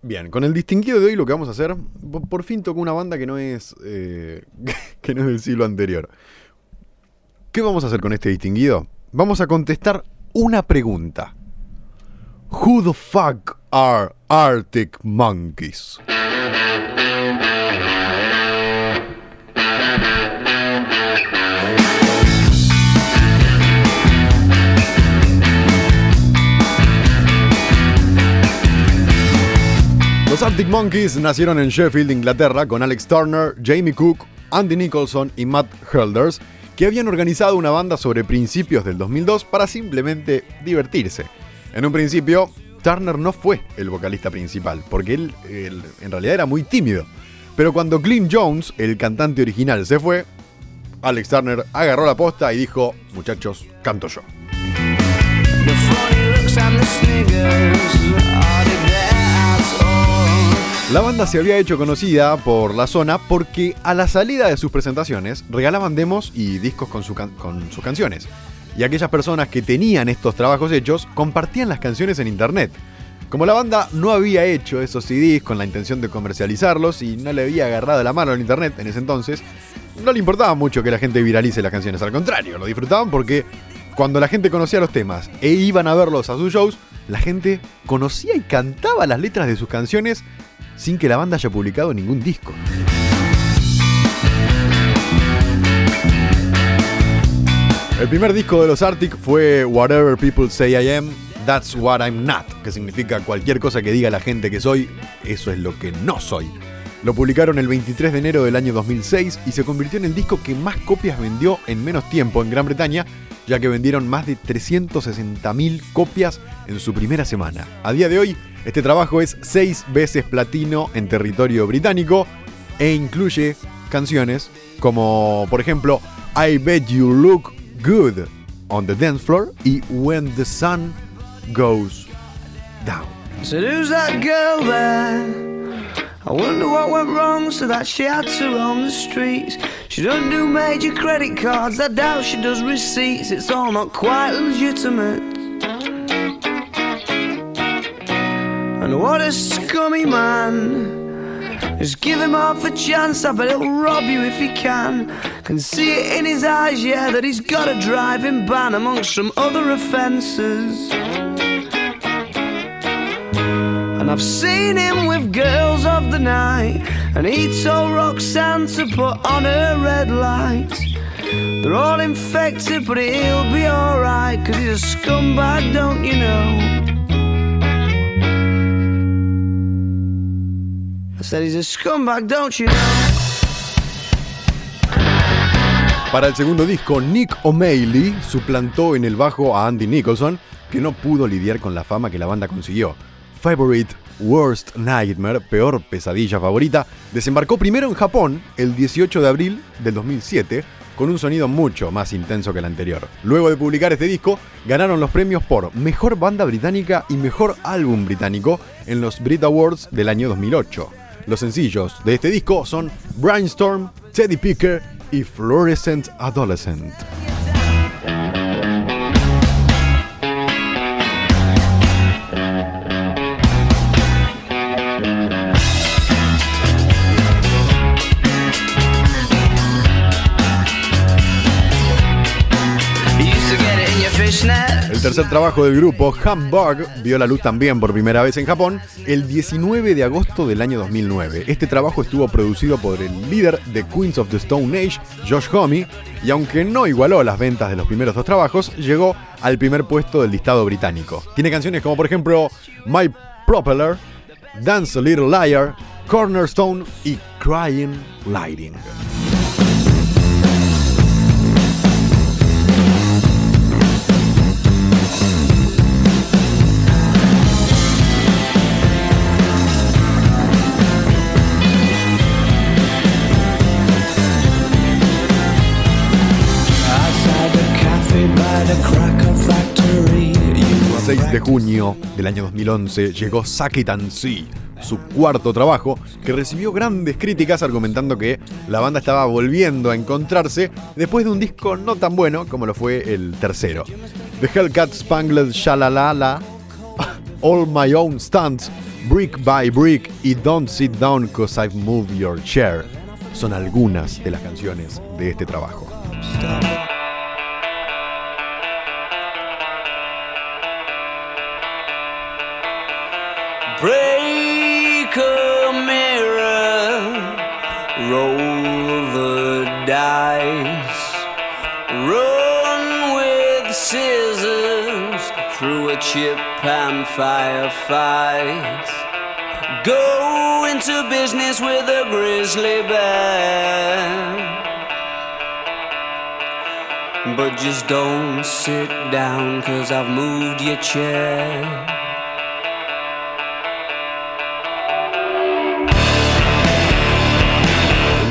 Bien, con el distinguido de hoy lo que vamos a hacer, por, fin tocó una banda que no es eh, que no es del siglo anterior. ¿Qué vamos a hacer con este distinguido? Vamos a contestar una pregunta. Who the fuck are Arctic Monkeys? Los Arctic Monkeys nacieron en Sheffield, Inglaterra, con Alex Turner, Jamie Cook, Andy Nicholson y Matt Helders, que habían organizado una banda sobre principios del 2002 para simplemente divertirse. En un principio, Turner no fue el vocalista principal, porque él, en realidad era muy tímido. Pero cuando Clint Jones, el cantante original, se fue, Alex Turner agarró la posta y dijo, muchachos, canto yo. La banda se había hecho conocida por la zona porque a la salida de sus presentaciones regalaban demos y discos con, sus canciones. Y aquellas personas que tenían estos trabajos hechos compartían las canciones en internet. Como la banda no había hecho esos CDs con la intención de comercializarlos y no le había agarrado la mano al internet en ese entonces, no le importaba mucho que la gente viralice las canciones, al contrario, lo disfrutaban porque cuando la gente conocía los temas e iban a verlos a sus shows, la gente conocía y cantaba las letras de sus canciones sin que la banda haya publicado ningún disco. El primer disco de los Arctic fue Whatever People Say I Am, That's What I'm Not, que significa cualquier cosa que diga la gente que soy, eso es lo que no soy. Lo publicaron el 23 de enero del año 2006 y se convirtió en el disco que más copias vendió en menos tiempo en Gran Bretaña, ya que vendieron más de 360.000 copias en su primera semana. A día de hoy, este trabajo es seis veces platino en territorio británico e incluye canciones como, por ejemplo, I Bet You Look Good on the Dance Floor y When the Sun Goes Down. So who's that girl there? I wonder what went wrong so that she had to roam the streets. She doesn't do major credit cards, I doubt she does receipts. It's all not quite legitimate. And what a scummy man. Just give him half a chance, I bet he'll rob you if he can. Can see it in his eyes, yeah, that he's got a driving ban amongst some other offences. And I've seen him with girls of the night, and he told Roxanne to put on her red light. They're all infected, but he'll be alright, cause he's a scumbag, don't you know? Para el segundo disco, Nick O'Malley suplantó en el bajo a Andy Nicholson, que no pudo lidiar con la fama que la banda consiguió. Favorite Worst Nightmare, peor pesadilla favorita, desembarcó primero en Japón el 18 de abril del 2007 con un sonido mucho más intenso que el anterior. Luego de publicar este disco, ganaron los premios por Mejor Banda Británica y Mejor Álbum Británico en los Brit Awards del año 2008. Los sencillos de este disco son Brainstorm, Teddy Picker y Fluorescent Adolescent. El tercer trabajo del grupo, Hamburg, vio la luz también por primera vez en Japón el 19 de agosto del año 2009. Este trabajo estuvo producido por el líder de Queens of the Stone Age, Josh Homme, y aunque no igualó las ventas de los primeros dos trabajos, llegó al primer puesto del listado británico. Tiene canciones como por ejemplo My Propeller, Dance a Little Liar, Cornerstone y Crying Lighting. 6 de junio del año 2011 llegó Saki Tansui, su cuarto trabajo, que recibió grandes críticas argumentando que la banda estaba volviendo a encontrarse después de un disco no tan bueno como lo fue el tercero. The Hellcat Spangled Shalalala All My Own Stunts, Brick by Brick y Don't Sit Down Cause I've Moved Your Chair son algunas de las canciones de este trabajo. Roll the dice, run with scissors through a chip and firefight. Go into business with a grizzly bear. But just don't sit down, cause I've moved your chair.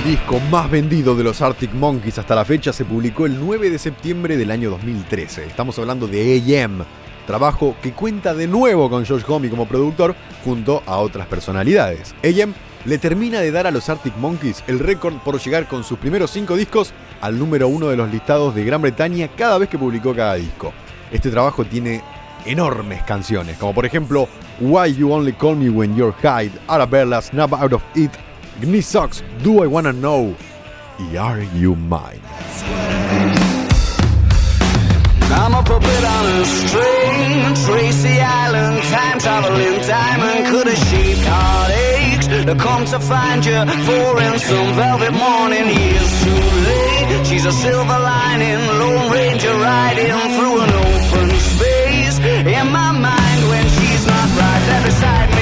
Disco más vendido de los Arctic Monkeys hasta la fecha se publicó el 9 de septiembre del año 2013. Estamos hablando de AM, trabajo que cuenta de nuevo con Josh Homme como productor junto a otras personalidades. AM le termina de dar a los Arctic Monkeys el récord por llegar con sus primeros cinco discos al número uno de los listados de Gran Bretaña cada vez que publicó cada disco. Este trabajo tiene enormes canciones, como por ejemplo Why You Only Call Me When You're High, Arabella, Snap Out of It, Gnissox, Do I Wanna Know y Are You Mine. I'm a puppet on a string, Tracy Island, time traveling diamond, could have shaped heartaches to come to find you for in some velvet morning. Years too late, she's a silver lining, Lone Ranger riding through an open space. In my mind, when she's not right there beside me.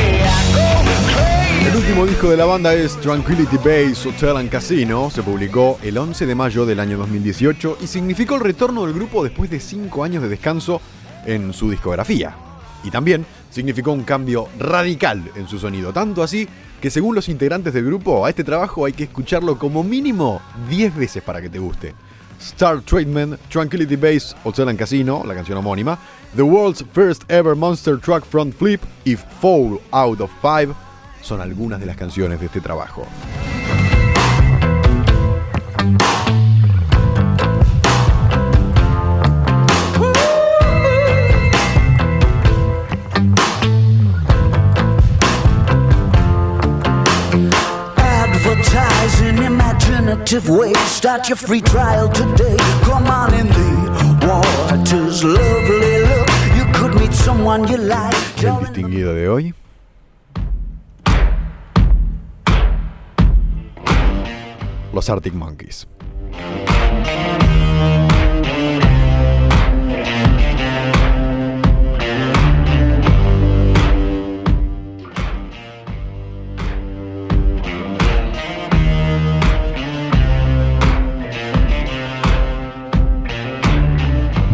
El último disco de la banda es Tranquility Base Hotel and Casino. Se publicó el 11 de mayo del año 2018 y significó el retorno del grupo después de 5 años de descanso en su discografía. Y también significó un cambio radical en su sonido, tanto así que según los integrantes del grupo, a este trabajo hay que escucharlo como mínimo 10 veces para que te guste. Star Treatment, Tranquility Base, Hotel and Casino, la canción homónima, The World's First Ever Monster Truck Front Flip y Fall Out of Five son algunas de las canciones de este trabajo. Ways. Start your free trial today. Come on in the waters, lovely look. You could meet someone you like. El distinguido de hoy. Los Arctic Monkeys.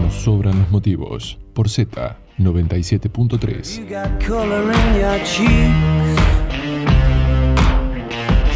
Nos sobran los motivos. Por Z 97.3.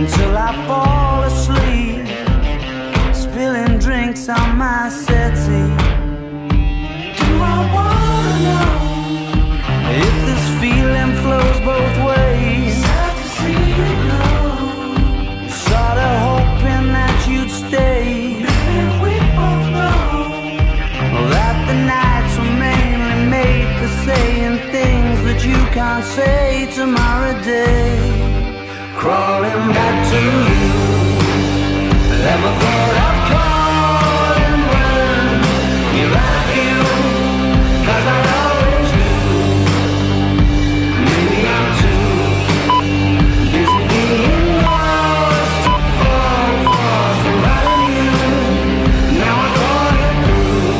until I fall asleep, spilling drinks on my settee. Do I wanna know if this feeling flows both ways? Sorta hoping that you'd stay. We both know that the nights were mainly made for saying things that you can't say tomorrow day. Crawling back to you. Never thought of calling when you're at you. Cause I always do. Maybe I'm too busy being lost to fall for somebody new. Now I thought it through.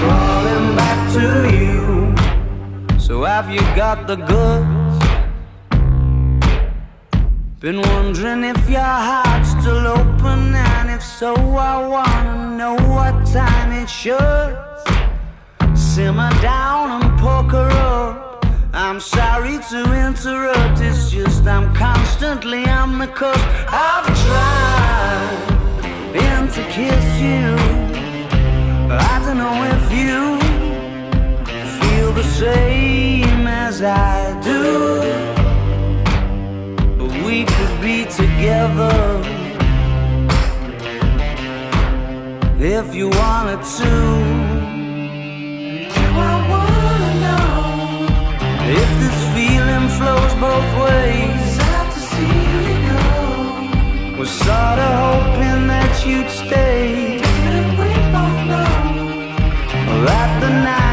Crawling back to you. So have you got the goods? Been wondering if your heart's still open, and if so, I wanna know what time it should. simmer down and poker up. I'm sorry to interrupt, it's just I'm constantly on the cusp. I've tried been to kiss you. But I don't know if you feel the same as I do. But we could be together if you wanted to. Do I wanna know if this feeling flows both ways? Sad to see you go. Was sorta hoping that you'd stay. Didn't we both know that the night?